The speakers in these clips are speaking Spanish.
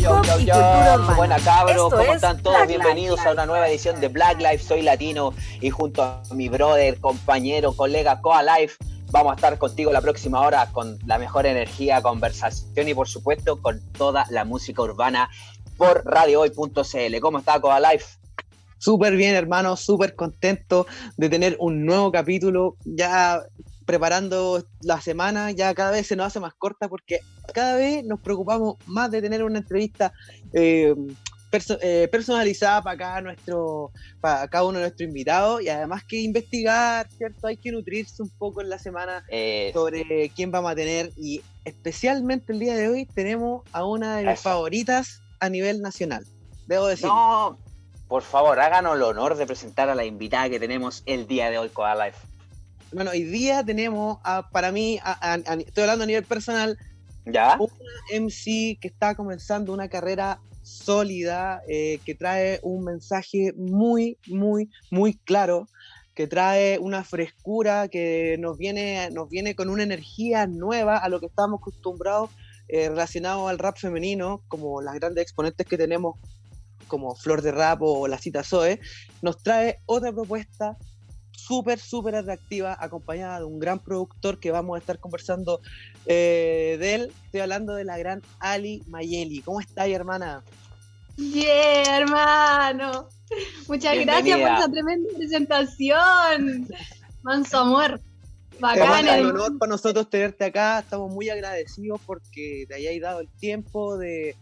hip hop y cultura urbana. Buena cabros, ¿cómo están todos? Bienvenidos a una nueva edición de Black Life. Soy latino y junto a mi brother, compañero, colega Coa Life, vamos a estar contigo la próxima hora con la mejor energía, conversación y por supuesto con toda la música urbana por radiohoy.cl. ¿Cómo está Coa Life? Súper bien, hermano, súper contento de tener un nuevo capítulo. Ya preparando la semana, ya cada vez se nos hace más corta porque cada vez nos preocupamos más de tener una entrevista eh, eh, personalizada para cada, nuestro, para cada uno de nuestros invitados y además que investigar, ¿cierto? Hay que nutrirse un poco en la semana sobre quién vamos a tener y especialmente el día de hoy tenemos a una de mis favoritas a nivel nacional, debo decir. No, por favor, háganos el honor de presentar a la invitada que tenemos el día de hoy, con Life. Bueno, hoy día tenemos, para mí, estoy hablando a nivel personal, ¿Ya? una MC que está comenzando una carrera sólida, eh, que trae un mensaje muy, muy, muy claro, que trae una frescura, que nos viene, nos viene con una energía nueva a lo que estamos acostumbrados eh, relacionado al rap femenino, como las grandes exponentes que tenemos como Flor de Rap o la cita Zoe, nos trae otra propuesta súper, súper atractiva, acompañada de un gran productor que vamos a estar conversando eh, de él. Estoy hablando de la gran Ali Mayeli. ¿Cómo estás, hermana? Bien, hermano. Muchas gracias por esa tremenda presentación. Manso amor. Bacán. Es un honor para nosotros tenerte acá. Estamos muy agradecidos porque te hayáis dado el tiempo de,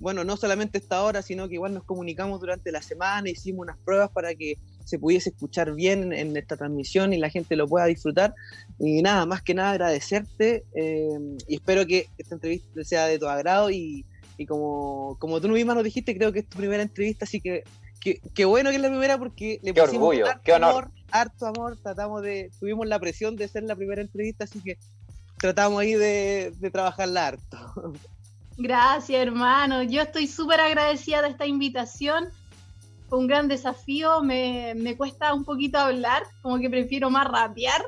bueno, no solamente esta hora, sino que igual nos comunicamos durante la semana, hicimos unas pruebas para que se pudiese escuchar bien en esta transmisión y la gente lo pueda disfrutar. Y nada, más que nada agradecerte eh, y espero que esta entrevista sea de tu agrado y, como, como tú misma nos dijiste, creo que es tu primera entrevista, así que qué bueno que es la primera porque le pusimos harto amor, harto amor, tratamos de, tuvimos la presión de ser la primera entrevista, así que tratamos ahí de, de trabajarla harto. Gracias, hermano. Yo estoy súper agradecida de esta invitación fue un gran desafío, me, me, cuesta un poquito hablar, como que prefiero más rapear.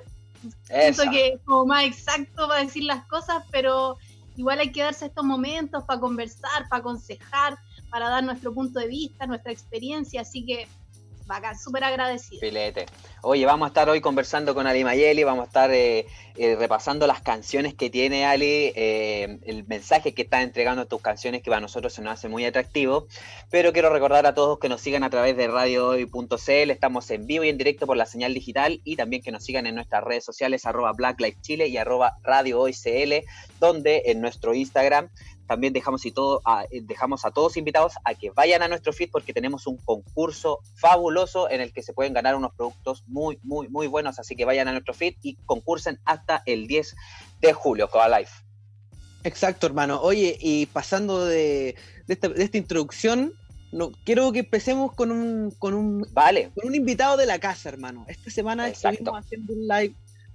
Pienso que es como más exacto para decir las cosas, pero igual hay que darse estos momentos para conversar, para aconsejar, para dar nuestro punto de vista, nuestra experiencia, así que bacán, súper agradecido. Filete. Oye, vamos a estar hoy conversando con Ali Mayeli, vamos a estar eh, eh, repasando las canciones que tiene Ali, eh, el mensaje que está entregando tus canciones que para nosotros se nos hace muy atractivo. Pero quiero recordar a todos que nos sigan a través de radiohoy.cl, estamos en vivo y en directo por la señal digital y también que nos sigan en nuestras redes sociales arroba Black Chile y arroba Radio donde en nuestro Instagram también dejamos, y todo, a, eh, dejamos a todos invitados a que vayan a nuestro feed porque tenemos un concurso fabuloso en el que se pueden ganar unos productos muy, muy, muy buenos. Así que vayan a nuestro feed y concursen hasta el 10 de julio, Coa Life. Exacto, hermano. Oye, y pasando de, esta, introducción, no, quiero que empecemos con un, con un, vale. con un invitado de la casa, hermano. Esta semana estuvimos haciendo un live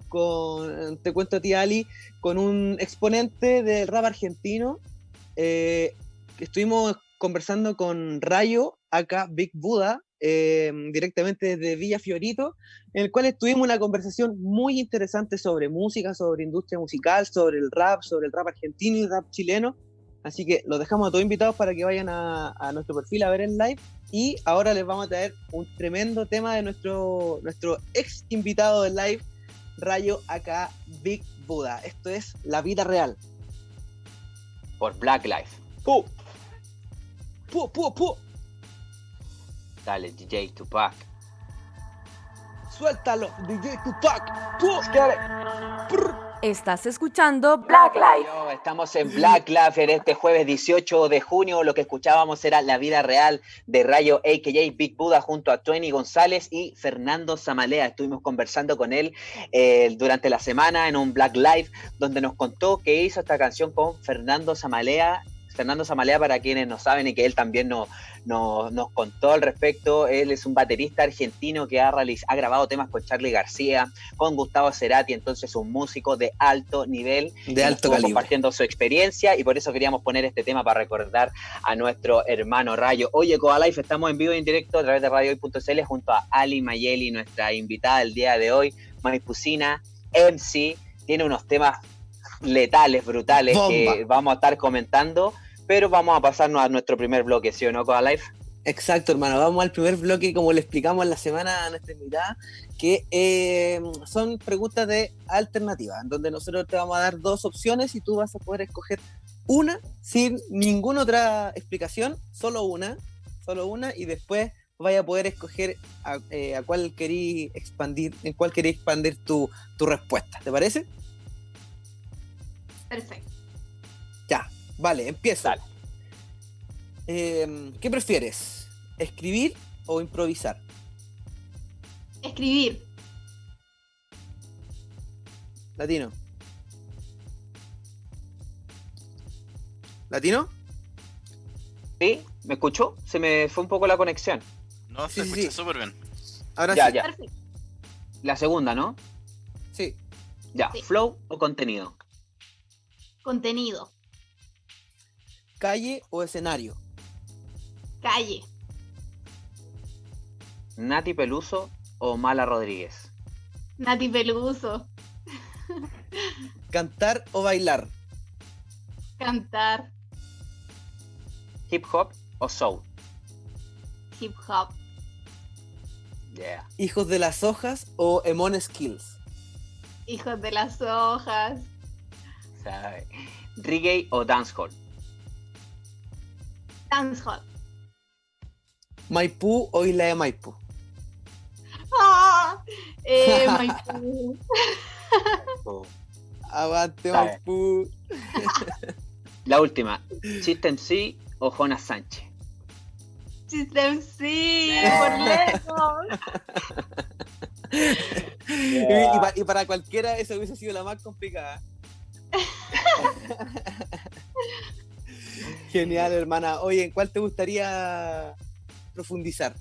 con, te cuento a ti, Ali, con un exponente del rap argentino eh, estuvimos conversando con Rayo, acá Big Buda, eh, directamente desde Villa Fiorito, en el cual estuvimos una conversación muy interesante sobre música, sobre industria musical, sobre el rap, sobre el rap argentino y el rap chileno. Así que los dejamos a todos invitados para que vayan a, nuestro perfil a ver el live. Y ahora les vamos a traer un tremendo tema de nuestro, nuestro ex invitado del live, Rayo acá Big Buda. Esto es La Vida Real por Black Life. ¡Pu! ¡Pu, pu, pu! Dale, DJ Tupac. Suéltalo, DJ Tupac. Estás escuchando Black Life. Estamos en Black Life en este jueves 18 de junio. Lo que escuchábamos era La vida real de Rayo AKJ Big Buda junto a Tony González y Fernando Zamalea. Estuvimos conversando con él eh, durante la semana en un Black Life donde nos contó que hizo esta canción con Fernando Zamalea Fernando Zamalea, para quienes no saben y que él también nos, nos contó al respecto, él es un baterista argentino que ha, ha grabado temas con Charlie García, con Gustavo Cerati, entonces un músico de alto nivel. De alto calibre. Compartiendo su experiencia y por eso queríamos poner este tema para recordar a nuestro hermano Rayo. Oye, Coalife, estamos en vivo y en directo a través de radiohoy.cl junto a Ali Mayeli, nuestra invitada del día de hoy, Maipusina, MC, tiene unos temas letales, brutales, que vamos a estar comentando. Pero vamos a pasarnos a nuestro primer bloque, ¿sí o no, Coda Life? Exacto, hermano. Vamos al primer bloque, como le explicamos en la semana a nuestra invitada, que eh, son preguntas de alternativa, en donde nosotros te vamos a dar dos opciones y tú vas a poder escoger una sin ninguna otra explicación, solo una, solo una, y después vaya a poder escoger a, eh, cuál querí expandir, en cuál querí expandir tu, tu respuesta. ¿Te parece? Perfecto. Vale, empieza. Em, ¿Qué prefieres? ¿Escribir o improvisar? Escribir. Latino. ¿Latino? Sí, ¿me escuchó? Se me fue un poco la conexión. No, se escucha súper bien. Ahora ya, sí. Ya. La segunda, ¿no? Sí. Ya, flow o contenido. Contenido. ¿Calle o escenario? Calle. ¿Nati Peluso o Mala Rodríguez? Nati Peluso. ¿Cantar o bailar? Cantar. ¿Hip hop o soul? Hip hop. Yeah. ¿Hijos de las hojas o Emon Skills? Hijos de las hojas. ¿Sabe? ¿Reggae o dancehall? Dancehall. ¿Maipú o Isla de Maipú? ¡Ah! Eh, Maipú. Oh. Aguante Maipú. La última. ¿System C o Jonas Sánchez? System C, por lejos. Y, para cualquiera esa hubiese sido la más complicada. Genial, hermana. Oye, ¿en cuál te gustaría profundizar?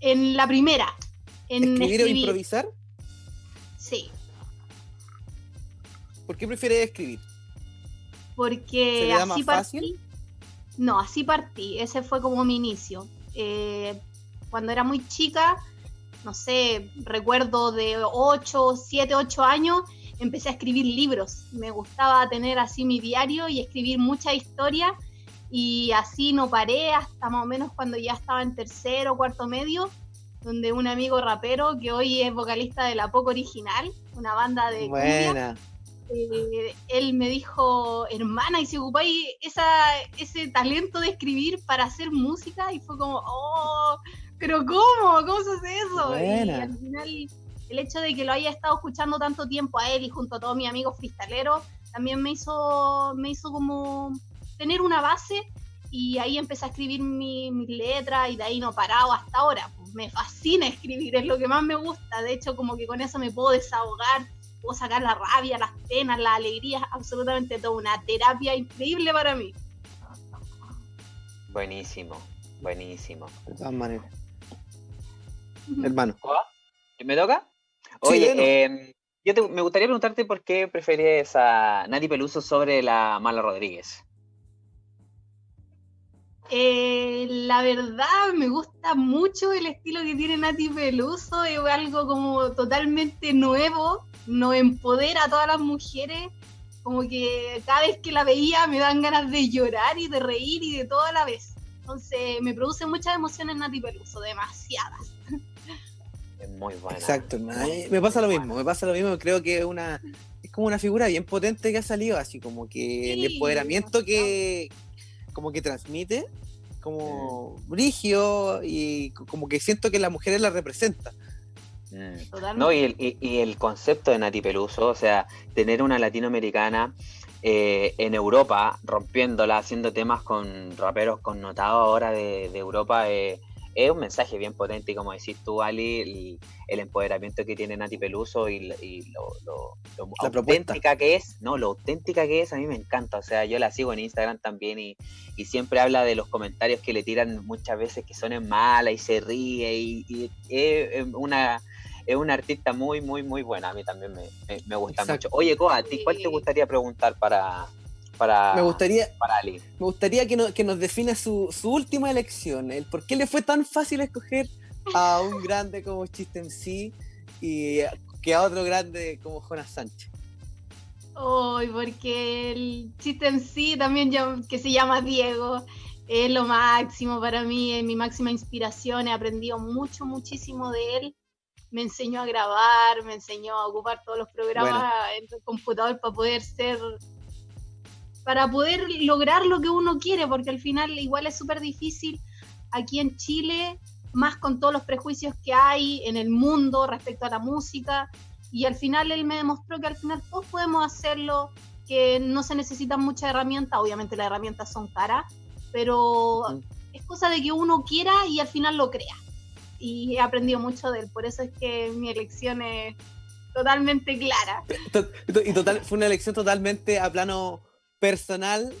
En la primera. En ¿Escribir, o improvisar? Sí. ¿Por qué prefieres escribir? Porque así partí. No, así partí. Ese fue como mi inicio. Eh, cuando era muy chica, no sé, recuerdo de 8, 7, 8 años, empecé a escribir libros. Me gustaba tener así mi diario y escribir mucha historia y así no paré hasta más o menos cuando ya estaba en tercero cuarto medio, donde un amigo rapero que hoy es vocalista de La Poco Original, una banda de Buena. Eh, él me dijo, hermana, y si ocupáis esa, ese talento de escribir para hacer música, y fue como, oh, pero ¿cómo? ¿Cómo se hace eso? Y al final, el hecho de que lo haya estado escuchando tanto tiempo a él y junto a todos mis amigos cristaleros, también me hizo, me hizo como tener una base y ahí empecé a escribir mi, mi letra y de ahí no parado hasta ahora. Pues me fascina escribir, es lo que más me gusta. De hecho, como que con eso me puedo desahogar, puedo sacar la rabia, las penas, las alegrías, absolutamente todo. Una terapia increíble para mí. Buenísimo, buenísimo. De todas maneras. Hermano. ¿Me toca? Oye, em, yo me gustaría preguntarte por qué prefieres a Nati Peluso sobre la Mala Rodríguez. Eh, la verdad me gusta mucho el estilo que tiene Nati Peluso, es algo como totalmente nuevo, nos empodera a todas las mujeres, como que cada vez que la veía me dan ganas de llorar y de reír y de toda la vez. Entonces me produce muchas emociones Nati Peluso, demasiadas. Es muy buena. Exacto, me pasa lo mismo, me pasa lo mismo, creo que es una es como una figura bien potente que ha salido, así como que el empoderamiento que como que transmite como brigio y como que siento que las mujeres la representan. Mm. No, y el, y, el, concepto de Nati Peluso, o sea, tener una latinoamericana eh, en Europa, rompiéndola, haciendo temas con raperos connotados ahora de, de Europa, eh, es un mensaje bien potente y como decís tú, Ali, el, empoderamiento que tiene Nati Peluso y, lo, auténtica que es, no, lo auténtica que es, a mí me encanta, o sea, yo la sigo en Instagram también y, siempre habla de los comentarios que le tiran muchas veces que son malas y se ríe y, es una es una artista muy, muy, muy buena. A mí también me, gusta mucho. Oye, Coa, cuál te gustaría preguntar para, para, me gustaría, para Ali. Me gustaría que, que nos define su, última elección, el por qué le fue tan fácil escoger a un grande como Chiste sí y que a otro grande como Jonas Sánchez. Hoy, porque el chiste en sí también que se llama Diego es lo máximo para mí, es mi máxima inspiración. He aprendido mucho, muchísimo de él. Me enseñó a grabar, me enseñó a ocupar todos los programas en el computador para poder ser, para poder lograr lo que uno quiere, porque al final igual es súper difícil aquí en Chile, más con todos los prejuicios que hay en el mundo respecto a la música. Y al final él me demostró que al final todos podemos hacerlo, que no se necesitan muchas herramientas, obviamente las herramientas son caras, pero es cosa de que uno quiera y al final lo crea. Y he aprendido mucho de él, por eso es que mi elección es totalmente clara. Y total, fue una elección totalmente a plano personal,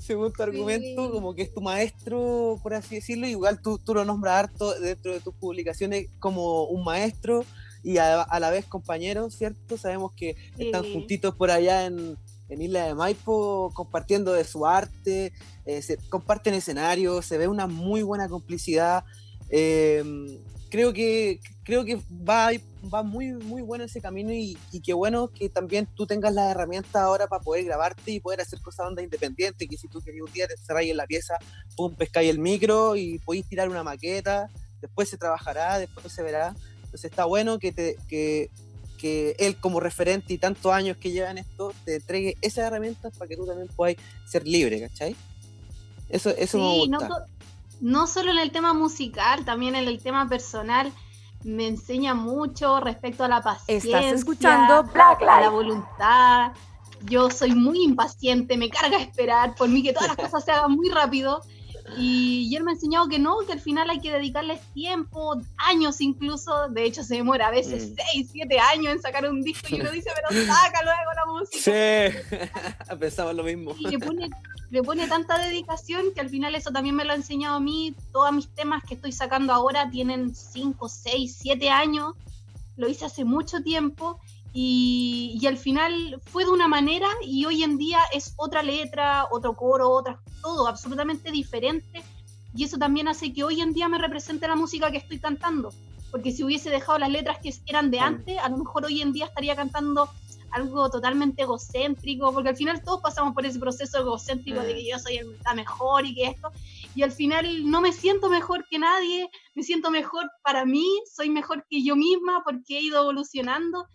según tu argumento, como que es tu maestro, por así decirlo, igual tú, tú lo nombras harto dentro de tus publicaciones como un maestro y a, la vez compañero, ¿cierto? Sabemos que están juntitos por allá en, en Isla de Maipo compartiendo de su arte, eh, se comparten escenarios, se ve una muy buena complicidad. Em, creo que, creo que va, va muy, muy bueno ese camino y, y qué bueno que también tú tengas las herramientas ahora para poder grabarte y poder hacer cosas onda independiente, que si tú querías un día te cerráis en la pieza, pum, pescáis el micro y podéis tirar una maqueta, después se trabajará, después se verá. Entonces está bueno que, te, que, que él como referente y tantos años que lleva en esto te entregue esas herramientas para que tú también puedas ser libre, ¿cachai? Eso, eso me gusta. No, no solo en el tema musical, también en el tema personal me enseña mucho respecto a la paciencia. Estás escuchando Black A la voluntad. Yo soy muy impaciente, me carga esperar, por mí que todas las cosas se hagan muy rápido. Y, él me ha enseñado que no, que al final hay que dedicarles tiempo, años incluso. De hecho, se demora a veces mm. seis, siete años en sacar un disco y uno dice, pero saca luego la música. Sí, pensaba lo mismo. Y le pone, le pone tanta dedicación que al final eso también me lo ha enseñado a mí. Todos mis temas que estoy sacando ahora tienen cinco, seis, siete años. Lo hice hace mucho tiempo y, y, al final fue de una manera y hoy en día es otra letra, otro coro, otra, todo absolutamente diferente. Y eso también hace que hoy en día me represente la música que estoy cantando. Porque si hubiese dejado las letras que eran de antes, a lo mejor hoy en día estaría cantando algo totalmente egocéntrico, porque al final todos pasamos por ese proceso egocéntrico de que yo soy el mejor y que esto, y al final no me siento mejor que nadie, me siento mejor para mí, soy mejor que yo misma porque he ido evolucionando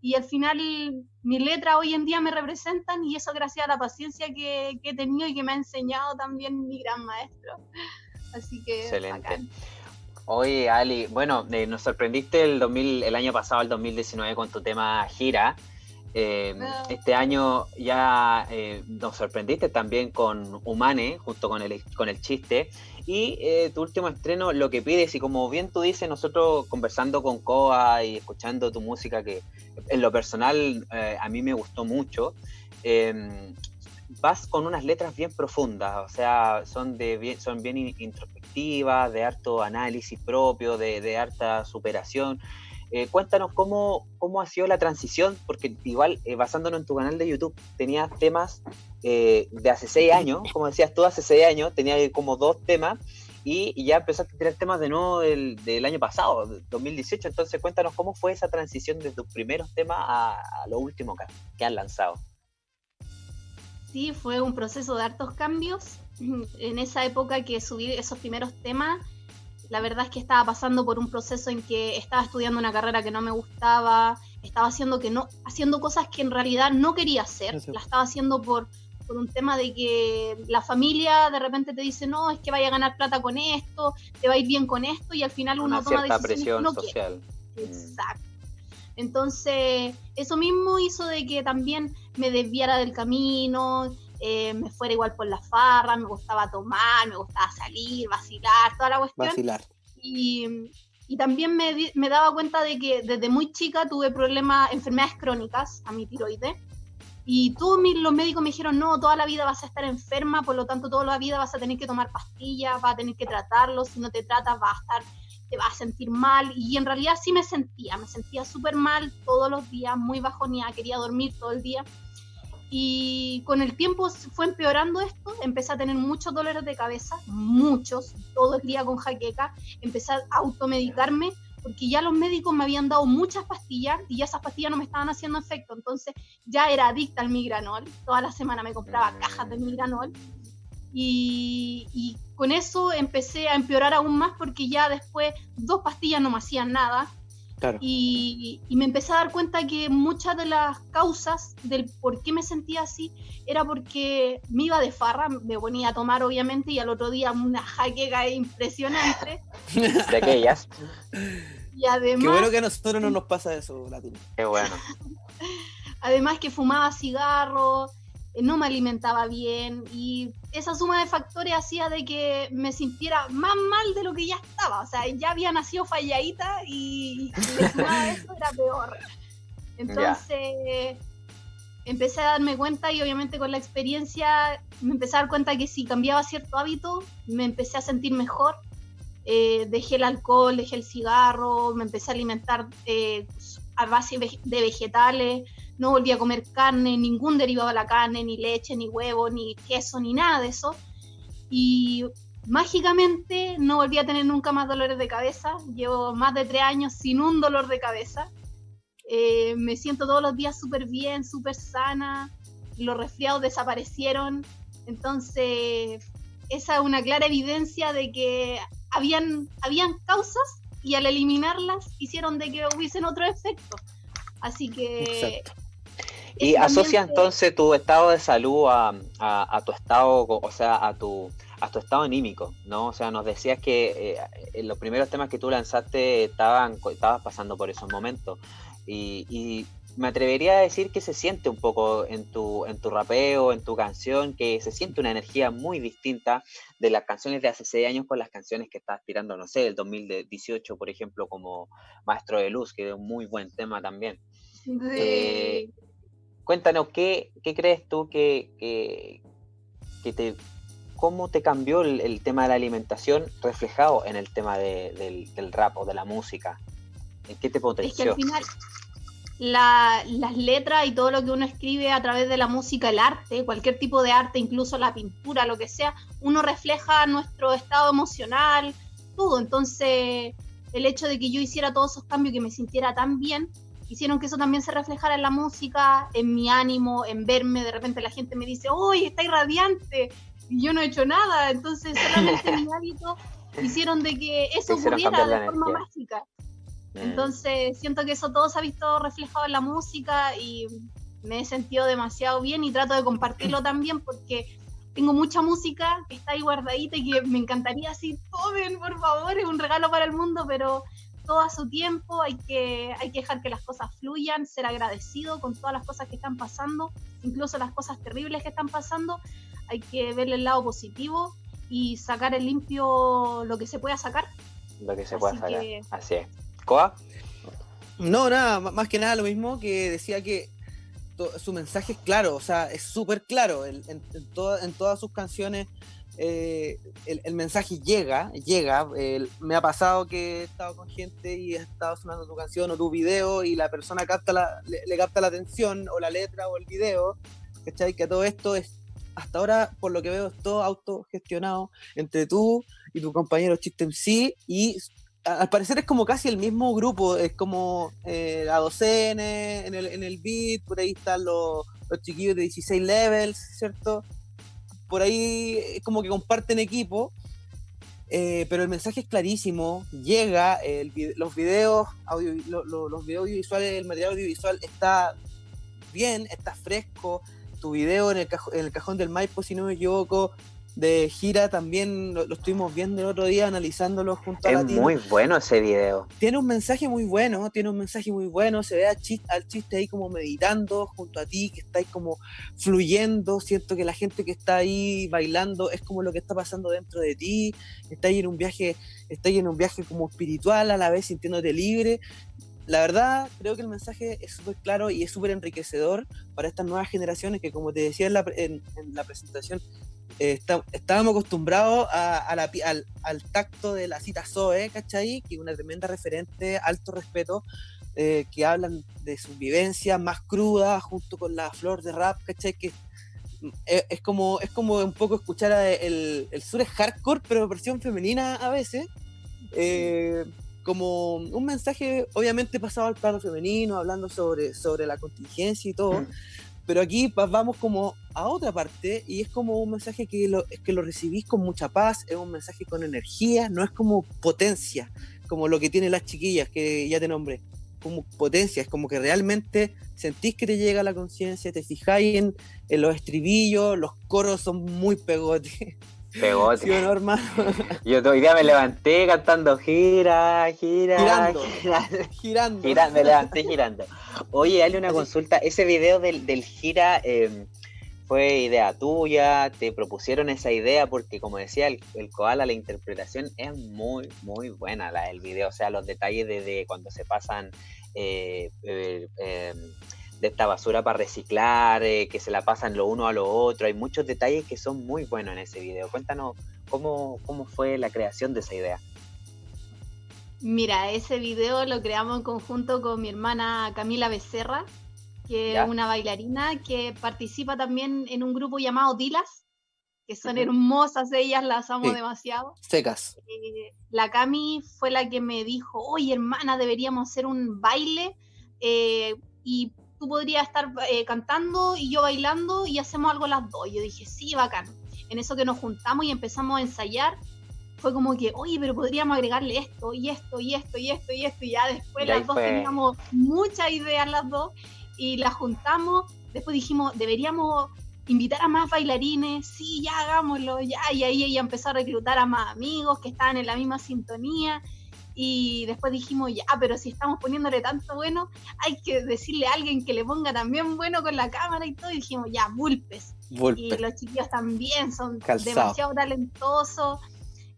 y al final mis letras hoy en día me representan y eso gracias a la paciencia que, he tenido y que me ha enseñado también mi gran maestro. Así que... Excelente. Oye, Ali, bueno, eh, nos sorprendiste el, 2000, el año pasado, el 2019, con tu tema Gira. Eh, ah. Este año ya eh, nos sorprendiste también con Humane, junto con el, con el chiste. Y eh, tu último estreno, Lo que pides, y como bien tú dices, nosotros conversando con Coa y escuchando tu música, que en lo personal eh, a mí me gustó mucho, em, vas con unas letras bien profundas, o sea, son, de bien, son bien introspectivas, de harto análisis propio, de, de harta superación. Eh, cuéntanos cómo, cómo ha sido la transición, porque igual basándonos en tu canal de YouTube, tenías temas eh, de hace seis años, como decías tú, hace seis años, tenía como dos temas y, ya empezaste a tener temas de nuevo del, año pasado, 2018. Entonces, cuéntanos cómo fue esa transición de tus primeros temas a, lo último que, que han lanzado. Sí, fue un proceso de hartos cambios. En esa época que subí esos primeros temas, la verdad es que estaba pasando por un proceso en que estaba estudiando una carrera que no me gustaba, estaba haciendo que no haciendo cosas que en realidad no quería hacer, la estaba haciendo por por un tema de que la familia de repente te dice, no, es que vaya a ganar plata con esto, te va a ir bien con esto, y al final uno toma decisiones presión no social. Exacto. Entonces, eso mismo hizo de que también me desviara del camino, eh, me fuera igual por la farra, me gustaba tomar, me gustaba salir, vacilar, toda la cuestión. Vacilar. Y, y también me, me, daba cuenta de que desde muy chica tuve problemas, enfermedades crónicas a mi tiroides. Y todos los médicos me dijeron, no, toda la vida vas a estar enferma, por lo tanto toda la vida vas a tener que tomar pastillas, vas a tener que tratarlo, si no te tratas vas a estar, te vas a sentir mal. Y en realidad sí me sentía, me sentía súper mal todos los días, muy bajoneada, quería dormir todo el día. Y con el tiempo fue empeorando esto, empecé a tener muchos dolores de cabeza, muchos, todo el día con jaqueca, empecé a automedicarme porque ya los médicos me habían dado muchas pastillas y ya esas pastillas no me estaban haciendo efecto, entonces ya era adicta al migranol, toda la semana me compraba mm. cajas de migranol y, y con eso empecé a empeorar aún más porque ya después dos pastillas no me hacían nada, y, me empecé a dar cuenta que muchas de las causas del por qué me sentía así era porque me iba de farra, me ponía a tomar obviamente y al otro día una jaqueca impresionante. de aquellas. Y además... Qué bueno que a nosotros no nos pasa eso, Latino. Qué bueno. además que fumaba cigarros, no me alimentaba bien y esa suma de factores hacía de que me sintiera más mal de lo que ya estaba. O sea, ya había nacido falladita y, y eso era peor. Entonces empecé a darme cuenta y obviamente con la experiencia me empecé a dar cuenta que si cambiaba cierto hábito me empecé a sentir mejor. Eh, dejé el alcohol, dejé el cigarro, me empecé a alimentar eh, a base de vegetales no volví a comer carne, ningún derivado de la carne, ni leche, ni huevo, ni queso, ni nada de eso. Y mágicamente no volví a tener nunca más dolores de cabeza. Llevo más de tres años sin un dolor de cabeza. Eh, me siento todos los días súper bien, súper sana. Los resfriados desaparecieron. Entonces, esa es una clara evidencia de que habían, habían causas y al eliminarlas hicieron de que hubiesen otro efecto. Así que y asocia entonces tu estado de salud a, tu estado, o sea, a tu, a tu estado anímico, ¿no? O sea, nos decías que eh, los primeros temas que tú lanzaste estaban, estabas pasando por esos momentos. Y, me atrevería a decir que se siente un poco en tu, en tu rapeo, en tu canción, que se siente una energía muy distinta de las canciones de hace seis años con las canciones que estás tirando, no sé, el 2018, por ejemplo, como Maestro de Luz, que es un muy buen tema también. Eh, cuéntanos, ¿qué, crees tú que, te, cómo te cambió el, tema de la alimentación reflejado en el tema del, rap o de la música? ¿En qué te potenció? Es que al final las letras y todo lo que uno escribe a través de la música, el arte, cualquier tipo de arte, incluso la pintura, lo que sea, uno refleja nuestro estado emocional, todo. Entonces, el hecho de que yo hiciera todos esos cambios, que me sintiera tan bien, hicieron que eso también se reflejara en la música, en mi ánimo, en verme. De repente la gente me dice, ¡Uy, está irradiante! Y yo no he hecho nada. Entonces, solamente mi hábito hicieron de que eso ocurriera de forma mágica. Mm. Entonces, siento que eso todo se ha visto reflejado en la música y me he sentido demasiado bien y trato de compartirlo también porque tengo mucha música que está ahí guardadita y que me encantaría así, tomen, por favor, es un regalo para el mundo, pero todo a su tiempo, hay que, hay que dejar que las cosas fluyan, ser agradecido con todas las cosas que están pasando, incluso las cosas terribles que están pasando, hay que verle el lado positivo y sacar el limpio lo que se pueda sacar. Lo que se pueda sacar, así es. ¿Coa? No, nada, más que nada lo mismo que decía que su mensaje es claro, o sea, es súper claro en, en, en todas sus canciones eh, el, mensaje llega, llega. me ha pasado que he estado con gente y he estado sonando tu canción o tu video y la persona capta la, le, capta la atención o la letra o el video. ¿Cachai? Que todo esto es, hasta ahora, por lo que veo, es todo autogestionado entre tú y tu compañero Chiste sí y al parecer es como casi el mismo grupo, es como eh, la docene en el, beat, por ahí están los chiquillos de 16 levels, ¿cierto? Por ahí es como que comparten equipo, eh, pero el mensaje es clarísimo, llega, los videos, audio, los videos audiovisuales, el material audiovisual está bien, está fresco, tu video en el, en el cajón del Maipo, si no me equivoco, de gira también lo, estuvimos viendo el otro día, analizándolo junto a Es muy bueno ese video. Tiene un mensaje muy bueno, tiene un mensaje muy bueno, se ve al chiste, al chiste ahí como meditando junto a ti, que está ahí como fluyendo, siento que la gente que está ahí bailando es como lo que está pasando dentro de ti, está ahí en un viaje, está ahí en un viaje como espiritual a la vez sintiéndote libre, la verdad, creo que el mensaje es súper claro y es súper enriquecedor para estas nuevas generaciones que, como te decía en la, en la presentación, eh, estábamos acostumbrados a, al, tacto de la cita Zoe, ¿cachai? Que es una tremenda referente, alto respeto, eh, que hablan de su vivencia más cruda junto con la flor de rap, ¿cachai? Que eh, es, como, es como un poco escuchar el, el sur es hardcore, pero versión femenina a veces. como un mensaje obviamente pasado al plano femenino, hablando sobre, sobre la contingencia y todo, mm. Pero aquí vamos como a otra parte y es como un mensaje que lo, que lo recibís con mucha paz, es un mensaje con energía, no es como potencia, como lo que tienen las chiquillas que ya te nombré, como potencia, es como que realmente sentís que te llega la conciencia, te fijáis en los estribillos, los coros son muy pegotes. Pegote. ¿Sí, hermano? Yo hoy día me levanté cantando gira, gira, girando, girando. girando. me levanté girando. Oye, dale una consulta. Ese video del, del gira em, fue idea tuya, te propusieron esa idea porque como decía el, el, koala, la interpretación es muy, muy buena la del video. O sea, los detalles de, cuando se pasan... Eh, eh, em, de esta basura para reciclar, eh, que se la pasan lo uno a lo otro. Hay muchos detalles que son muy buenos en ese video. Cuéntanos cómo, cómo fue la creación de esa idea. Mira, ese video lo creamos en conjunto con mi hermana Camila Becerra, que es una bailarina que participa también en un grupo llamado Dilas, que son hermosas ellas, las amo demasiado. Secas. Eh, la Cami fue la que me dijo, oye hermana, deberíamos hacer un baile eh, y tú podrías estar eh, cantando y yo bailando y hacemos algo las dos. Yo dije, sí, bacán. En eso que nos juntamos y empezamos a ensayar, fue como que, oye, pero podríamos agregarle esto y esto y esto y esto y esto. Y ya después las dos teníamos muchas ideas las dos y las juntamos. Después dijimos, deberíamos invitar a más bailarines, sí, ya hagámoslo, ya. Y ahí ella empezó a reclutar a más amigos que estaban en la misma sintonía y después dijimos, ya, pero si estamos poniéndole tanto bueno, hay que decirle a alguien que le ponga también bueno con la cámara y todo, y dijimos, ya, Vulpes. Y los chiquillos también son demasiado talentosos.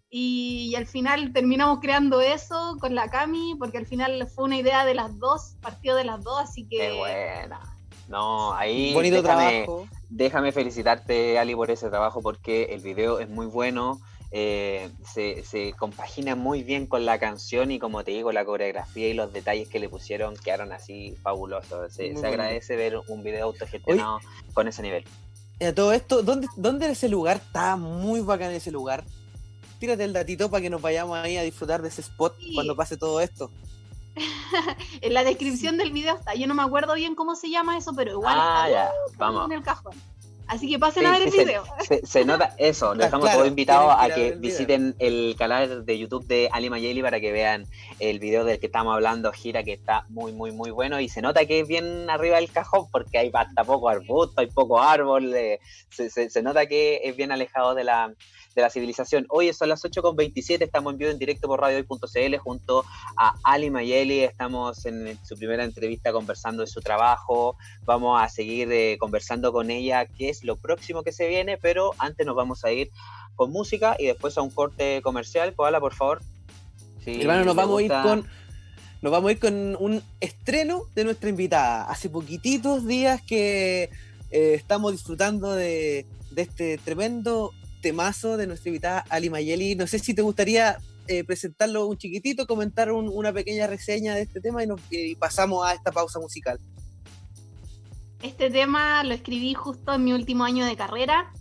Y, al final terminamos creando eso con la Cami, porque al final fue una idea de las dos, partió de las dos, así que... Qué buena. No, ahí Bonito trabajo. déjame felicitarte, Ali, por ese trabajo, porque el video es muy bueno eh, se, compagina muy bien con la canción y como te digo, la coreografía y los detalles que le pusieron quedaron así fabulosos. Se, agradece ver un video autogestionado con ese nivel. todo esto, ¿dónde, ¿dónde ese lugar? Está muy bacán ese lugar. Tírate el datito para que nos vayamos ahí a disfrutar de ese spot cuando pase todo esto. en la descripción del video está. Yo no me acuerdo bien cómo se llama eso, pero igual ah, está vamos. en el cajón. Así que pasen a ver el video. Se, nota eso, les dejamos todos invitados a que visiten el canal de YouTube de Ali Mayeli para que vean el video del que estamos hablando, Gira, que está muy, muy, muy bueno. Y se nota que es bien arriba del cajón porque hay hasta poco arbusto, hay poco árbol, eh, se, nota que es bien alejado de la, de la civilización. Hoy son las 8.27, estamos en vivo en directo por radiohoy.cl junto a Ali Mayeli. Estamos en su primera entrevista conversando de su trabajo. Vamos a seguir eh, conversando con ella qué es lo próximo que se viene, pero antes nos vamos a ir con música y después a un corte comercial. Koala, por favor. Hermano, nos vamos a ir con nos vamos a ir con un estreno de nuestra invitada. Hace poquititos días que eh, estamos disfrutando de, de, este tremendo temazo de nuestra invitada Ali Mayeli. No sé si te gustaría eh, presentarlo un chiquitito, comentar una pequeña reseña de este tema y, nos, pasamos a esta pausa musical. Este tema lo escribí justo en mi último año de carrera.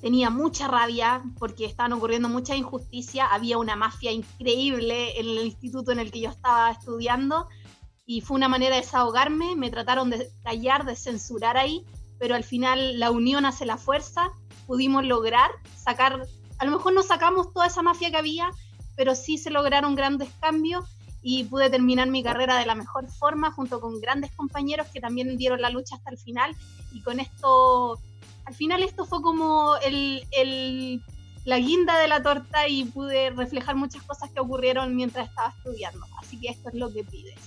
Tenía mucha rabia porque estaban ocurriendo mucha injusticia. Había una mafia increíble en el instituto en el que yo estaba estudiando y fue una manera de desahogarme. Me trataron de callar, de censurar ahí, pero al final la unión hace la fuerza pudimos lograr sacar, a lo mejor no sacamos toda esa mafia que había, pero sí se lograron grandes cambios y pude terminar mi carrera de la mejor forma junto con grandes compañeros que también dieron la lucha hasta el final y con esto, al final esto fue como el, el, la guinda de la torta y pude reflejar muchas cosas que ocurrieron mientras estaba estudiando, así que esto es lo que pides.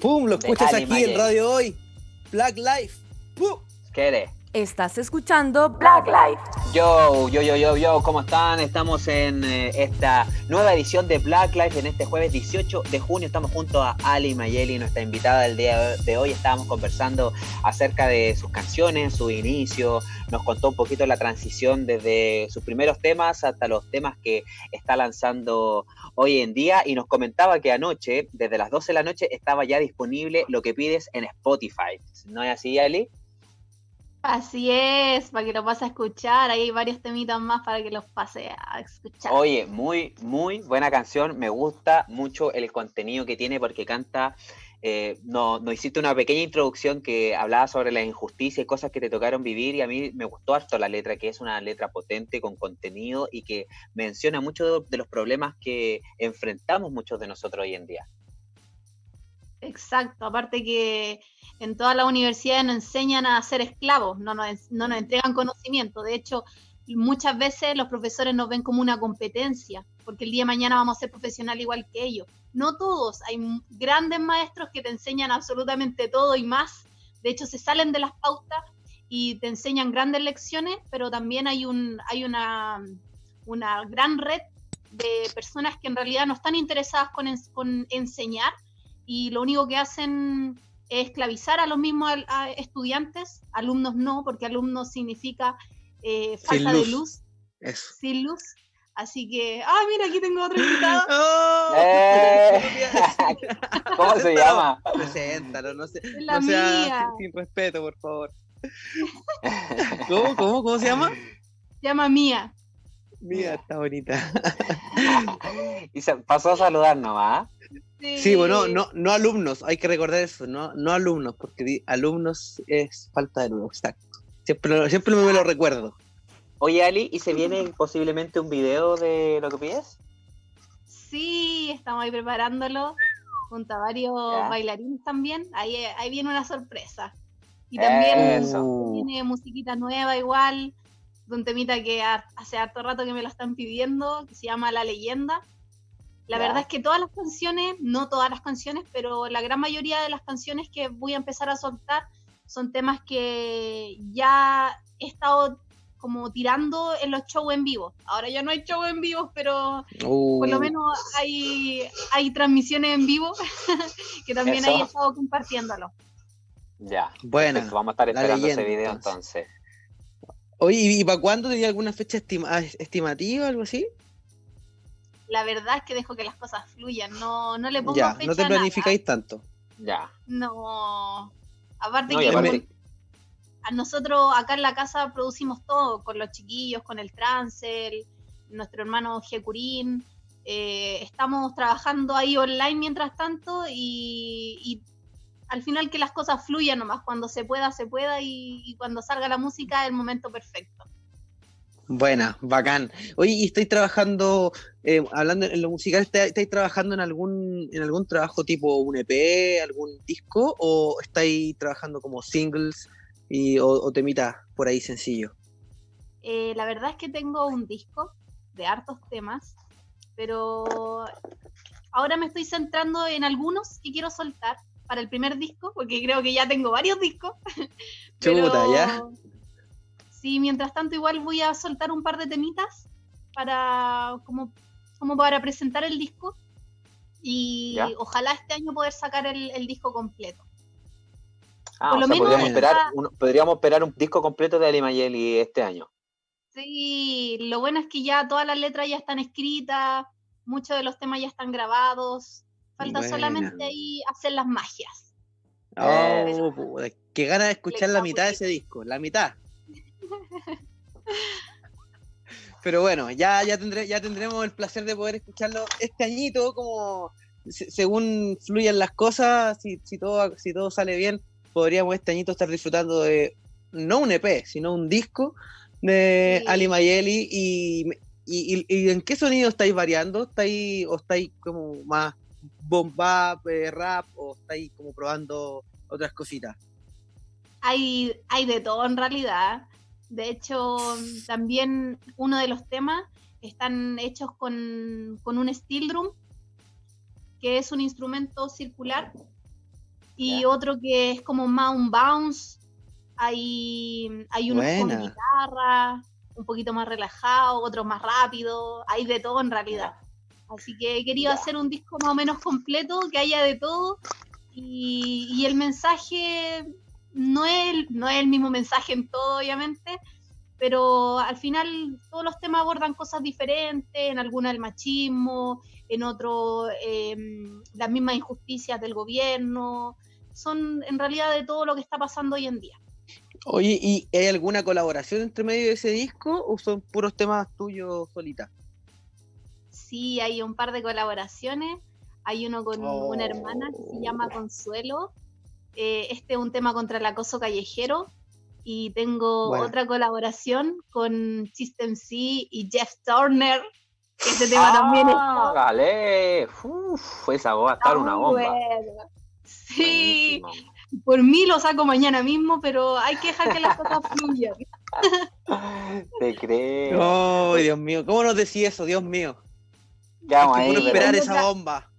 ¡Pum! Lo escuchas aquí en Radio Hoy, Black Life. ¡Pum! ¿Qué Estás escuchando Black Life. Yo, yo, yo, yo, yo, ¿cómo están? Estamos en eh, esta nueva edición de Black Life en este jueves 18 de junio. Estamos junto a Ali Mayeli, nuestra invitada del día de hoy. Estábamos conversando acerca de sus canciones, su inicio. Nos contó un poquito la transición desde sus primeros temas hasta los temas que está lanzando hoy en día. Y nos comentaba que anoche, desde las 12 de la noche, estaba ya disponible lo que pides en Spotify. ¿No es así, Ali? Así es, para que lo pase a escuchar. Hay varios temitas más para que los pase a escuchar. Oye, muy, muy buena canción. Me gusta mucho el contenido que tiene porque canta. Eh, no, no hiciste una pequeña introducción que hablaba sobre la injusticia y cosas que te tocaron vivir y a mí me gustó harto la letra, que es una letra potente con contenido y que menciona muchos de los problemas que enfrentamos muchos de nosotros hoy en día. Exacto, aparte que en todas las universidades nos enseñan a ser esclavos, no nos, no nos entregan conocimiento. De hecho, muchas veces los profesores nos ven como una competencia, porque el día de mañana vamos a ser profesional igual que ellos. No todos, hay grandes maestros que te enseñan absolutamente todo y más. De hecho, se salen de las pautas y te enseñan grandes lecciones, pero también hay, un, hay una, gran red de personas que en realidad no están interesadas con enseñar y lo único que hacen es esclavizar a los mismos estudiantes, alumnos no, porque alumnos significa eh, falta de luz, sin luz. Así que, ah, mira, aquí tengo otro invitado. Oh, eh, ¿Cómo se llama? Preséntalo, no sé. la mía. Sin, respeto, por favor. ¿Cómo, cómo, cómo se llama? Se llama Mía. Mía, está bonita. y se pasó a saludar nomás. Sí. bueno, no, no alumnos, hay que recordar eso, no, no alumnos, porque alumnos es falta de luz, exacto. Siempre, siempre me lo recuerdo. Oye, Ali, ¿y se viene posiblemente un video de lo que pides? Sí, estamos ahí preparándolo junto a varios bailarines también. Ahí, ahí viene una sorpresa. Y también viene musiquita nueva igual, de un temita que hace harto rato que me lo están pidiendo, que se llama La Leyenda. La verdad es que todas las canciones, no todas las canciones, pero la gran mayoría de las canciones que voy a empezar a soltar son temas que ya he estado como tirando en los shows en vivo. Ahora ya no hay shows en vivo, pero por lo uh. menos hay, hay transmisiones en vivo que también ahí he estado compartiéndolo. Ya. Bueno, vamos a estar esperando ese video entonces. Oye, ¿y para cuándo tenía alguna fecha estimativa, algo así? La verdad es que dejo que las cosas fluyan, no, no le pongo ya, no te planificáis tanto. Ya. No. Aparte que a nosotros acá en la casa producimos todo, con los chiquillos, con el Transel, nuestro hermano Jecurín. Eh, estamos trabajando ahí online mientras tanto y, y, al final que las cosas fluyan nomás, cuando se pueda, se pueda y, y cuando salga la música es el momento perfecto. Buena, bacán. Oye, ¿y estáis trabajando, eh, hablando en lo musical, ¿estáis, trabajando en algún, en algún trabajo tipo un EP, algún disco, o estáis trabajando como singles y, o, temitas por ahí sencillo? Eh, la verdad es que tengo un disco de hartos temas, pero ahora me estoy centrando en algunos que quiero soltar para el primer disco, porque creo que ya tengo varios discos. Chuta, ¿ya? Sí, mientras tanto igual voy a soltar un par de temitas para como, como para presentar el disco y ojalá este año poder sacar el, disco completo. Ah, Por lo menos podríamos, esperar un, podríamos esperar un disco completo de Ali Mayeli este año. Sí, lo bueno es que ya todas las letras ya están escritas, muchos de los temas ya están grabados, falta solamente ahí hacer las magias. Oh, qué ganas de escuchar la mitad de ese disco, la mitad. Pero bueno, ya, ya, tendré, ya tendremos el placer de poder escucharlo este añito, como según fluyan las cosas, si, si, todo, si todo sale bien, podríamos este añito estar disfrutando de no un EP, sino un disco de Ali Mayeli. Y, y, en qué sonido estáis variando? ¿Estáis, ¿O estáis como más bomba, eh, rap, o estáis como probando otras cositas? Hay, hay de todo en realidad. De hecho, también uno de los temas están hechos con, un steel drum, que es un instrumento circular, y otro que es como más un bounce. Hay, hay unos con guitarra, un poquito más relajado, otros más rápido, hay de todo en realidad. Así que he querido hacer un disco más o menos completo, que haya de todo, y, y el mensaje no es, no es el mismo mensaje en todo, obviamente, pero al final todos los temas abordan cosas diferentes, en alguna el machismo, en otro em, las mismas injusticias del gobierno, son en realidad de todo lo que está pasando hoy en día. Oye, ¿y hay alguna colaboración entre medio de ese disco o son puros temas tuyos solita? Sí, hay un par de colaboraciones. Hay uno con una hermana que se llama oh. Consuelo. Eh, este es un tema contra el acoso callejero. Y tengo otra colaboración con System C y Jeff Turner. Que este tema también está. Vale, Uf, esa va a estar una bomba. Sí, por mí lo saco mañana mismo, pero hay que dejar que las cosas fluyan. Te creo. Oh, Dios mío, ¿cómo nos decís eso, Dios mío? Vamos a esperar esa bomba.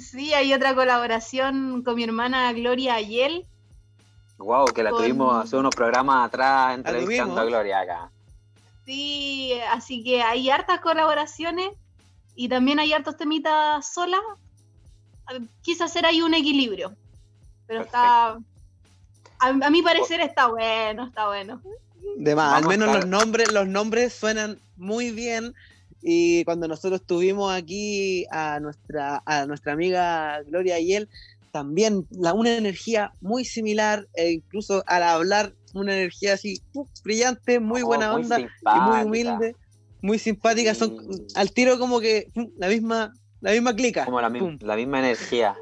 Sí, hay otra colaboración con mi hermana Gloria Ayel. Wow, que la tuvimos hace unos programas atrás entrevistando a Gloria acá. Sí, así que hay hartas colaboraciones y también hay hartos temitas solas. Quise hacer ahí un equilibrio, pero está. A, mi parecer está bueno, está bueno. De más, al menos los nombres, los nombres suenan muy bien y cuando nosotros tuvimos aquí a nuestra, a nuestra amiga Gloria Ayel, también la, una energía muy similar, e incluso al hablar, una energía así brillante, muy oh, buena onda y muy humilde, muy simpática. Son al tiro como que la misma, la misma clica. Como la, la misma energía.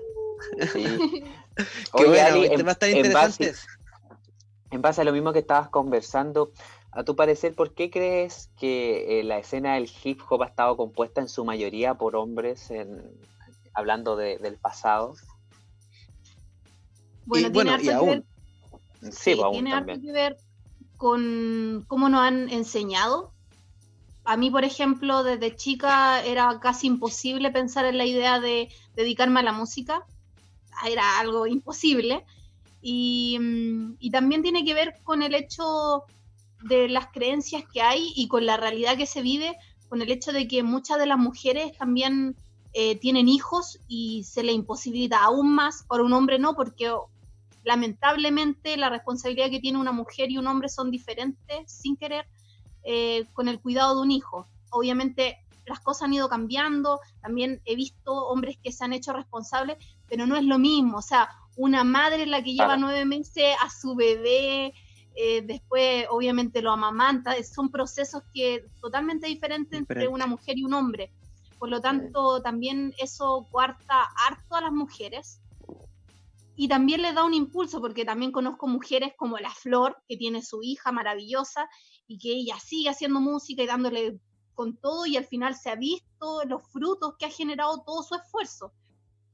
Sí. Oye, Ali, en, en, base, en base a lo mismo que estabas conversando, a tu parecer, ¿por qué crees que eh, la escena del hip hop ha estado compuesta en su mayoría por hombres, hablando del pasado? Bueno, tiene harto que ver, sí, pues, tiene que ver con cómo nos han enseñado. A mí, por ejemplo, desde chica era casi imposible pensar en la idea de dedicarme a la música. Era algo imposible. Y, mm, y también tiene que ver con el hecho de las creencias que hay y con la realidad que se vive, con el hecho de que muchas de las mujeres también eh, tienen hijos y se le imposibilita aún más, por un hombre no, porque lamentablemente la responsabilidad que tiene una mujer y un hombre son diferentes sin querer eh, con el cuidado de un hijo. Obviamente las cosas han ido cambiando, también he visto hombres que se han hecho responsables, pero no es lo mismo, o sea, una madre la que lleva nueve meses a su bebé, eh, después obviamente lo amamanta, son procesos que totalmente diferentes entre una mujer y un hombre. Por lo tanto, también eso cuarta harto a las mujeres y también le da un impulso, porque también conozco mujeres como La Flor, que tiene su hija maravillosa y que ella sigue haciendo música y dándole con todo y al final se ha visto los frutos que ha generado todo su esfuerzo.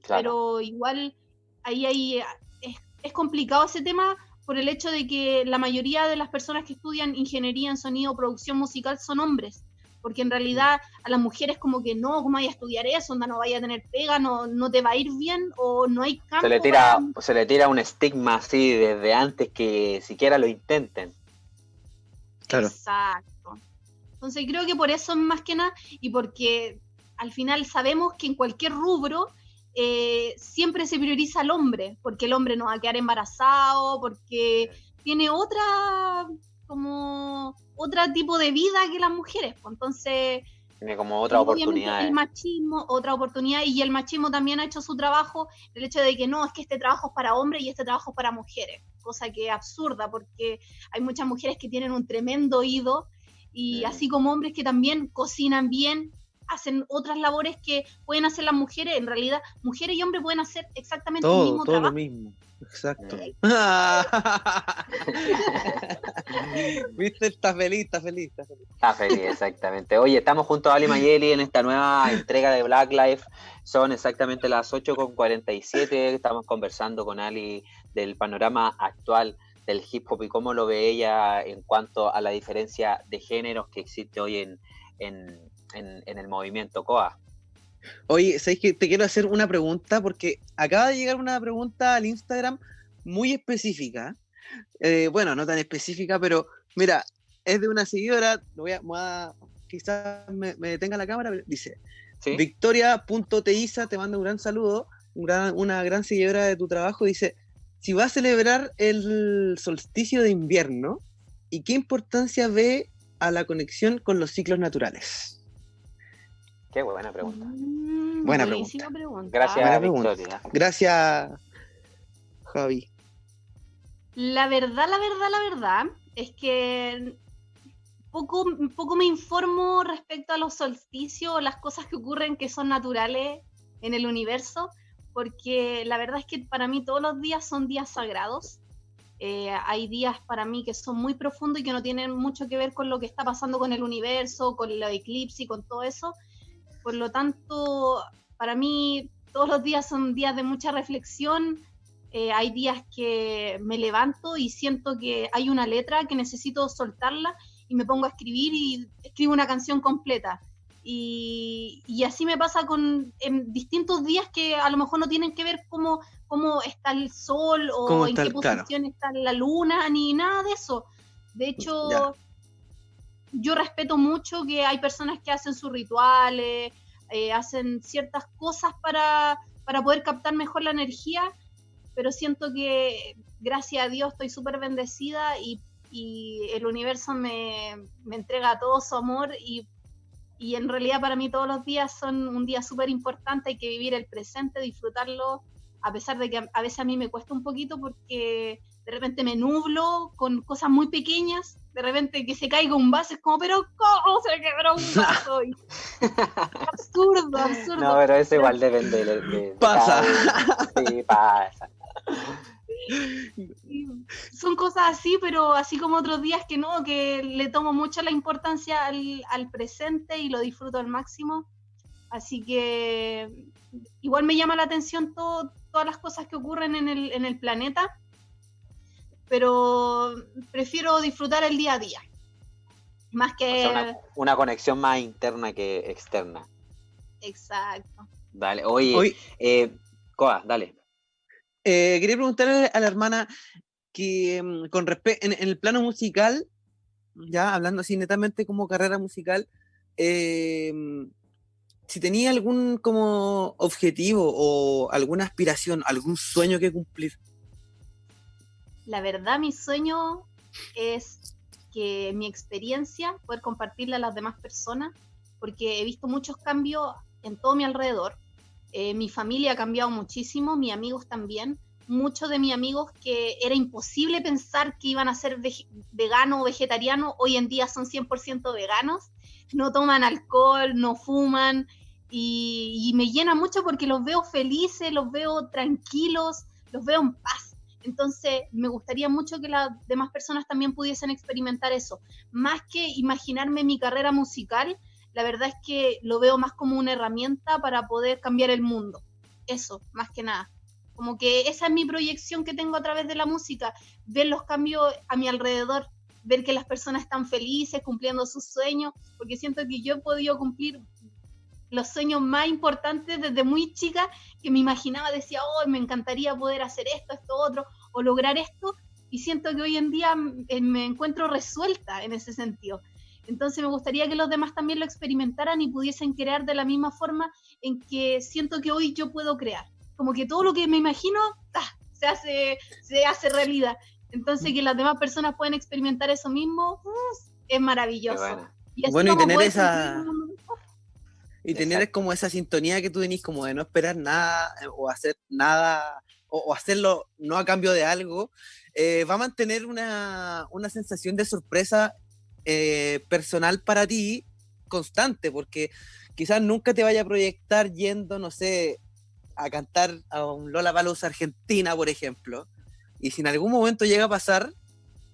Pero igual ahí, ahí es, es complicado ese tema por el hecho de que la mayoría de las personas que estudian ingeniería en sonido o producción musical son hombres, porque en realidad a las mujeres como que no, ¿cómo vaya a estudiar eso? no vaya a tener pega, no, no te va a ir bien o no hay campo. Se le tira, se le tira un estigma así desde antes que siquiera lo intenten. Claro. Exacto. Entonces creo que por eso más que nada y porque al final sabemos que en cualquier rubro eh, siempre se prioriza al hombre, porque el hombre no va a quedar embarazado, porque tiene otra, como, otro tipo de vida que las mujeres. Pues, entonces, tiene como otra oportunidad. El machismo, otra oportunidad, y el machismo también ha hecho su trabajo, el hecho de que no, es que este trabajo es para hombres y este trabajo es para mujeres, cosa que es absurda, porque hay muchas mujeres que tienen un tremendo oído, y así como hombres que también cocinan bien, hacen otras labores que pueden hacer las mujeres. En realidad, mujeres y hombres pueden hacer exactamente el mismo todo trabajo. lo mismo. Exacto. Viste, está feliz, está feliz, está feliz. Está feliz, exactamente. Oye, estamos junto a Ali Mayeli en esta nueva entrega de Black Life. Son exactamente las 8.47. Estamos conversando con Ali del panorama actual del hip hop y cómo lo ve ella en cuanto a la diferencia de géneros que existe hoy en, en, en, el movimiento COA. Oye, ¿sabes que Te quiero hacer una pregunta porque acaba de llegar una pregunta al Instagram muy específica. Eh, bueno, no tan específica, pero mira, es de una seguidora, lo voy a, quizás me, detenga la cámara, dice, ¿Sí? Victoria.teiza te manda un gran saludo, una gran seguidora de tu trabajo, dice, si va a celebrar el solsticio de invierno, ¿y qué importancia ve a la conexión con los ciclos naturales? Qué buena pregunta. Mm, buena pregunta. Gracias, Victoria. Gracias, Javi. La verdad, la verdad, la verdad es que poco, poco me informo respecto a los solsticios o las cosas que ocurren que son naturales en el universo, porque la verdad es que para mí todos los días son días sagrados. Eh, hay días para mí que son muy profundos y que no tienen mucho que ver con lo que está pasando con el universo, con el eclipse y con todo eso. Por lo tanto, para mí todos los días son días de mucha reflexión. Eh, hay días que me levanto y siento que hay una letra que necesito soltarla y me pongo a escribir y escribo una canción completa. Y, así me pasa con en distintos días que a lo mejor no tienen que ver cómo, cómo está el sol o en qué posición está la luna, ni nada de eso. De hecho, yo respeto mucho que hay personas que hacen sus rituales, eh, hacen ciertas cosas para, para poder captar mejor la energía, pero siento que gracias a Dios estoy súper bendecida y y el universo me, entrega todo su amor y, en realidad para mí todos los días son un día súper importante, hay que vivir el presente, disfrutarlo, a pesar de que a, veces a mí me cuesta un poquito porque de repente me nublo con cosas muy pequeñas, de repente que se caiga un vaso, es como, pero ¿cómo se quebró un vaso? absurdo, absurdo. No, pero eso igual depende de, pasa. sí, pasa son cosas así, pero así como otros días que no, que le tomo mucho la importancia al, presente y lo disfruto al máximo. Así que igual me llama la atención todo, todas las cosas que ocurren en el, en el planeta, pero prefiero disfrutar el día a día. Más que... una, conexión más interna que externa. Exacto. Dale, oye, eh, Coa, dale. Eh, quería preguntarle a la hermana que mm, con respecto en, el plano musical, ya hablando así netamente como carrera musical, em, si tenía algún como objetivo o alguna aspiración, algún sueño que cumplir. La verdad, mi sueño es que mi experiencia, poder compartirla a las demás personas, porque he visto muchos cambios en todo mi alrededor eh, mi familia ha cambiado muchísimo, mis amigos también. Muchos de mis amigos que era imposible pensar que iban a ser vegano o vegetariano, hoy en día son 100% veganos, no toman alcohol, no fuman y, me llena mucho porque los veo felices, los veo tranquilos, los veo en paz. Entonces, me gustaría mucho que las demás personas también pudiesen experimentar eso. Más que imaginarme mi carrera musical, la verdad es que lo veo más como una herramienta para poder cambiar el mundo. Eso, más que nada. Como que esa es mi proyección que tengo a través de la música, ver los cambios a mi alrededor, ver que las personas están felices, cumpliendo sus sueños, porque siento que yo he podido cumplir los sueños más importantes desde muy chica, que me imaginaba, decía, oh, me encantaría poder hacer esto, esto, otro, o lograr esto, y siento que hoy en día eh, me encuentro resuelta en ese sentido. Entonces me gustaría que los demás también lo experimentaran y pudiesen crear de la misma forma en que siento que hoy yo puedo crear. Como que todo lo que me imagino se, hace, se hace realidad. Entonces que las demás personas pueden experimentar eso mismo es maravilloso. Y bueno, y tener esa... Y tener como esa sintonía que tú tenés como de no esperar nada eh, o hacer nada o, hacerlo no a cambio de algo, eh, va a mantener una, una sensación de sorpresa eh, personal para ti constante, porque quizás nunca te vaya a proyectar yendo, no sé, a cantar a un Lola Palos Argentina, por ejemplo, y si en algún momento llega a pasar,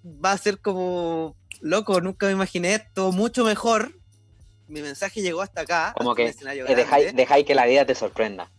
va a ser como, loco, nunca me imaginé esto, mucho mejor, mi mensaje llegó hasta acá. Como que dejáis que la vida te sorprenda.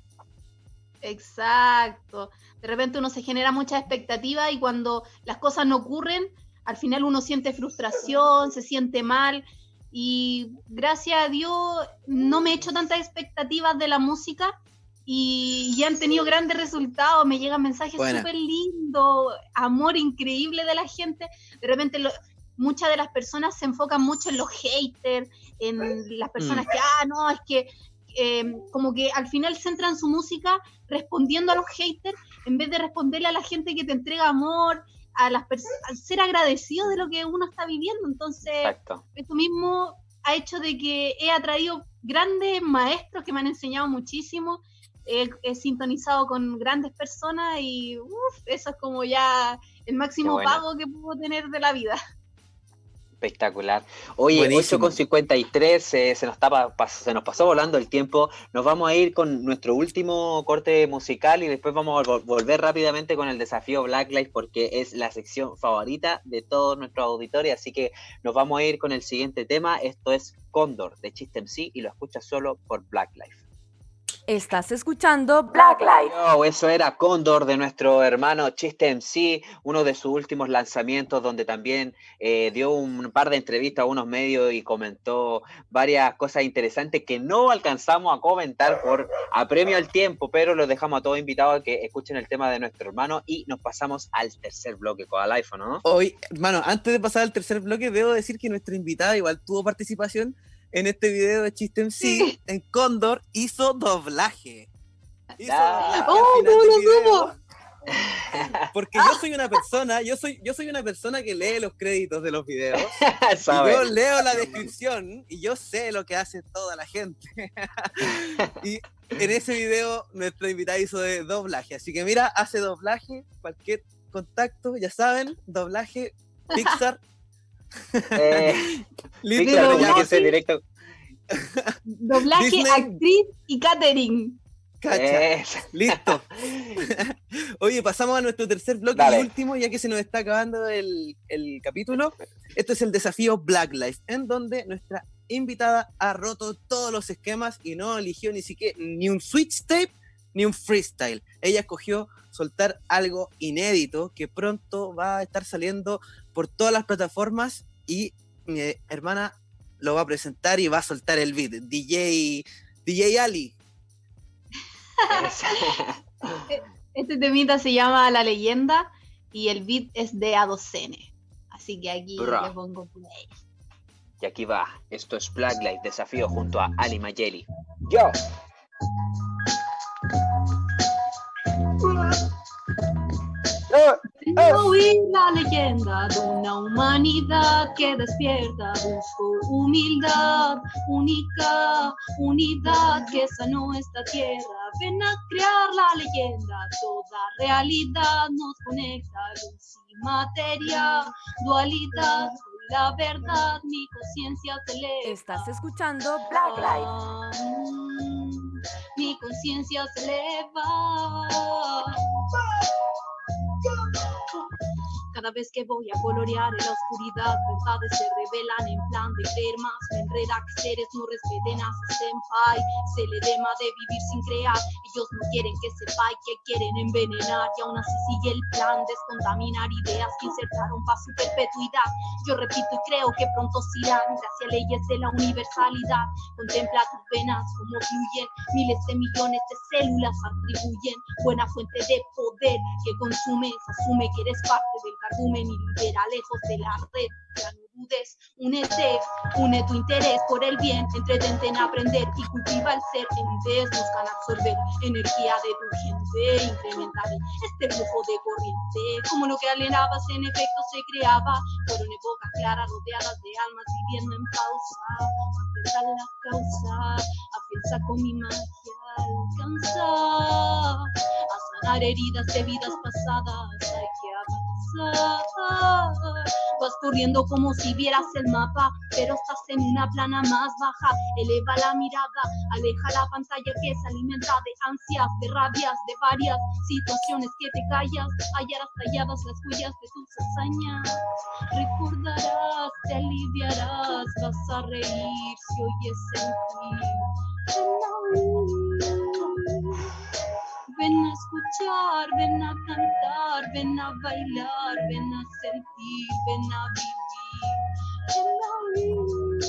Exacto. De repente uno se genera mucha expectativa y cuando las cosas no ocurren, al final uno siente frustración, se siente mal y gracias a Dios no me he hecho tantas expectativas de la música y ya han tenido grandes resultados, me llegan mensajes súper lindos, amor increíble de la gente, de repente muchas de las personas se enfocan mucho en los haters, en las personas mm. que, ah, no, es que eh, como que al final centran su música respondiendo a los haters en vez de responderle a la gente que te entrega amor, a las al ser agradecido de lo que uno está viviendo. Entonces, esto mismo ha hecho de que he atraído grandes maestros que me han enseñado muchísimo. He, sintonizado con grandes personas y eso es como ya el máximo pago que puedo tener de la vida. Espectacular. Oye, Buenísimo. 8 con 53, se, nos se nos pasó volando el tiempo. Nos vamos a ir con nuestro último corte musical y después vamos a volver rápidamente con el desafío Black Lives porque es la sección favorita de todos nuestros auditores. Así que nos vamos a ir con el siguiente tema. Esto es Cóndor de Chiste MC y lo escuchas solo por Black Life. Estás escuchando Black Life. Oh, eso era Cóndor de nuestro hermano Chiste MC, uno de sus últimos lanzamientos donde también eh, dio un par de entrevistas a unos medios y comentó varias cosas interesantes que no alcanzamos a comentar por apremio al tiempo, pero los dejamos a todos invitados a que escuchen el tema de nuestro hermano y nos pasamos al tercer bloque con el iPhone, ¿no? Hoy, hermano, antes de pasar al tercer bloque, debo decir que nuestra invitada igual tuvo participación en este video de Chiste en sí, en Cóndor hizo doblaje. Hizo ¡Oh, no lo Porque yo soy una persona, yo soy, yo soy una persona que lee los créditos de los videos. yo leo la descripción y yo sé lo que hace toda la gente. y en ese video nuestra invitada hizo de doblaje. Así que mira, hace doblaje, cualquier contacto, ya saben, doblaje, Pixar, eh, doblaje, directo. Doblaje, actriz y catering. Listo. Oye, pasamos a nuestro tercer bloque y último, ya que se nos está acabando el, el, capítulo. Esto es el desafío Black Life, en donde nuestra invitada ha roto todos los esquemas y no eligió ni siquiera ni un switch tape ni un freestyle. Ella escogió soltar algo inédito que pronto va a estar saliendo por todas las plataformas y mi hermana lo va a presentar y va a soltar el beat. DJ, DJ Ali. este temita se llama La Leyenda y el beat es de Adocene. Así que aquí le pongo play. Y aquí va. Esto es Blacklight Desafío junto a Ali Mayeli. Yo. Oír la leyenda de una humanidad que despierta, busco humildad, única unidad que sanó esta tierra. Ven a crear la leyenda, toda realidad nos conecta, luz y materia, dualidad. La verdad, mi conciencia se eleva. Estás escuchando Black Life. mi conciencia se eleva. Cada vez que voy a colorear en la oscuridad, verdades se revelan en plan de creer más. Me enreda que seres no respeten a su senpai. Se le dema de vivir sin crear. Ellos no quieren que sepa y que quieren envenenar. Y aún así sigue el plan, descontaminar ideas que insertaron para su perpetuidad. Yo repito y creo que pronto se irán gracias leyes de la universalidad. Contempla tus venas como fluyen. Miles de millones de células atribuyen buena fuente de poder que consumes. Asume que eres parte del cardumen y libera lejos de la red. Ya no dudes, únete, une tu interés por el bien, entretente en aprender y cultiva el ser. Entes buscan absorber energía de tu gente, incrementar este flujo de corriente. Como lo que alienabas en efecto se creaba, fueron épocas claras rodeadas de almas viviendo en pausa. Afianza la causa, afianza con mi magia, alcanza a sanar heridas de vidas pasadas. Vas corriendo como si vieras el mapa, pero estás en una plana más baja. Eleva la mirada, aleja la pantalla que se alimenta de ansias, de rabias, de varias situaciones que te callas. Hallarás talladas las huellas de tus hazañas. Recordarás, te aliviarás, vas a reír si oyes sentir. Ven a escuchar, ven a cantar, ven a bailar, ven a sentir, ven a vivir, ven a oír.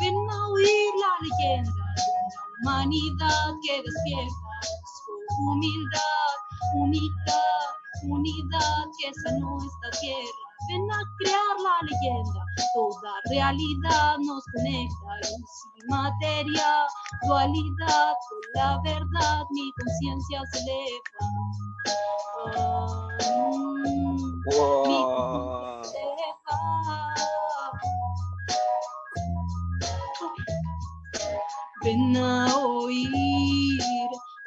Ven a oír la leyenda de una humanidad que despierta su humildad, unidad, unidad que sanó esta tierra ven a crear la leyenda. Toda realidad nos conecta, luz y materia, dualidad con la verdad, mi conciencia se eleva. Mi conciencia. Ven a oír,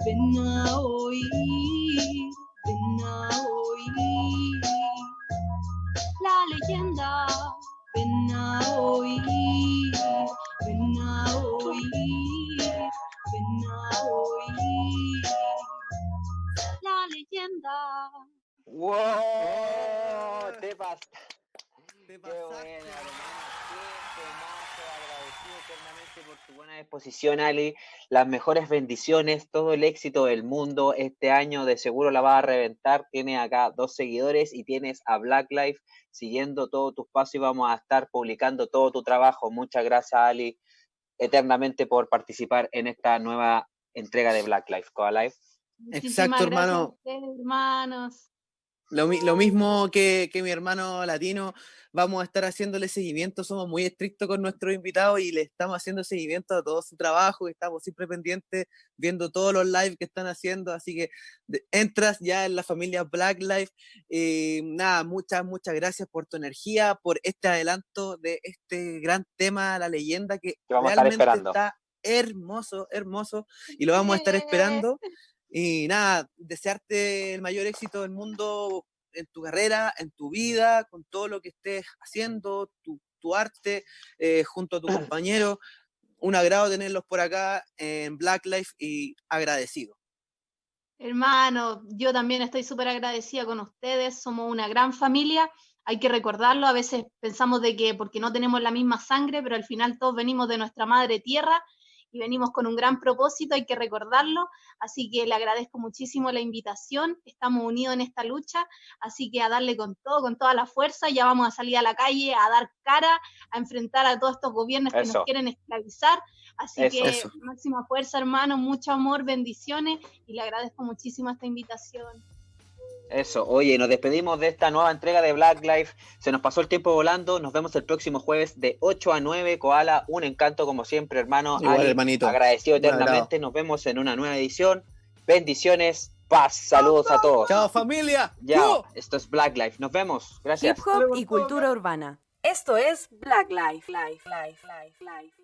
ven a oír, ven a oír la leyenda. Ven a oír, ven a oír, ven a oír la leyenda. ¡Wow! Te, pas te pasaste. Qué buena, eternamente por tu buena disposición, Ali. Las mejores bendiciones, todo el éxito del mundo. Este año de seguro la vas a reventar. Tienes acá dos seguidores y tienes a Black Life siguiendo todos tus pasos y vamos a estar publicando todo tu trabajo. Muchas gracias, Ali, eternamente por participar en esta nueva entrega de Black Life, Coa Life. Exacto, hermano. hermanos. Lo, mismo que, mi hermano latino, vamos a estar haciéndole seguimiento, somos muy estrictos con nuestros invitados y le estamos haciendo seguimiento a todo su trabajo, estamos siempre pendientes, viendo todos los lives que están haciendo, así que entras ya en la familia Black Life. Eh, nada, muchas, muchas gracias por tu energía, por este adelanto de este gran tema, la leyenda, que, realmente está hermoso, hermoso, y lo vamos a estar esperando. Y nada, desearte el mayor éxito del mundo en tu carrera, en tu vida, con todo lo que estés haciendo, tu, arte, eh, junto a tu compañero. Un agrado tenerlos por acá en Black Life y agradecido. Hermano, yo también estoy súper agradecida con ustedes, somos una gran familia, hay que recordarlo, a veces pensamos de que porque no tenemos la misma sangre, pero al final todos venimos de nuestra madre tierra y venimos con un gran propósito, hay que recordarlo, así que le agradezco muchísimo la invitación, estamos unidos en esta lucha, así que a darle con todo, con toda la fuerza, ya vamos a salir a la calle a dar cara, a enfrentar a todos estos gobiernos que nos quieren esclavizar, así que máxima fuerza hermano, mucho amor, bendiciones y le agradezco muchísimo esta invitación. Eso, oye, nos despedimos de esta nueva entrega de Black Life. Se nos pasó el tiempo volando. Nos vemos el próximo jueves de 8 a 9. Koala, un encanto como siempre, hermano. Igual, hermanito. Agradecido eternamente. Nos vemos en una nueva edición. Bendiciones, paz, saludos a todos. Chao, familia. Ya, esto es Black Life. Nos vemos. Gracias. Hip hop y cultura urbana. Esto es Black Life. Life, life, life, life.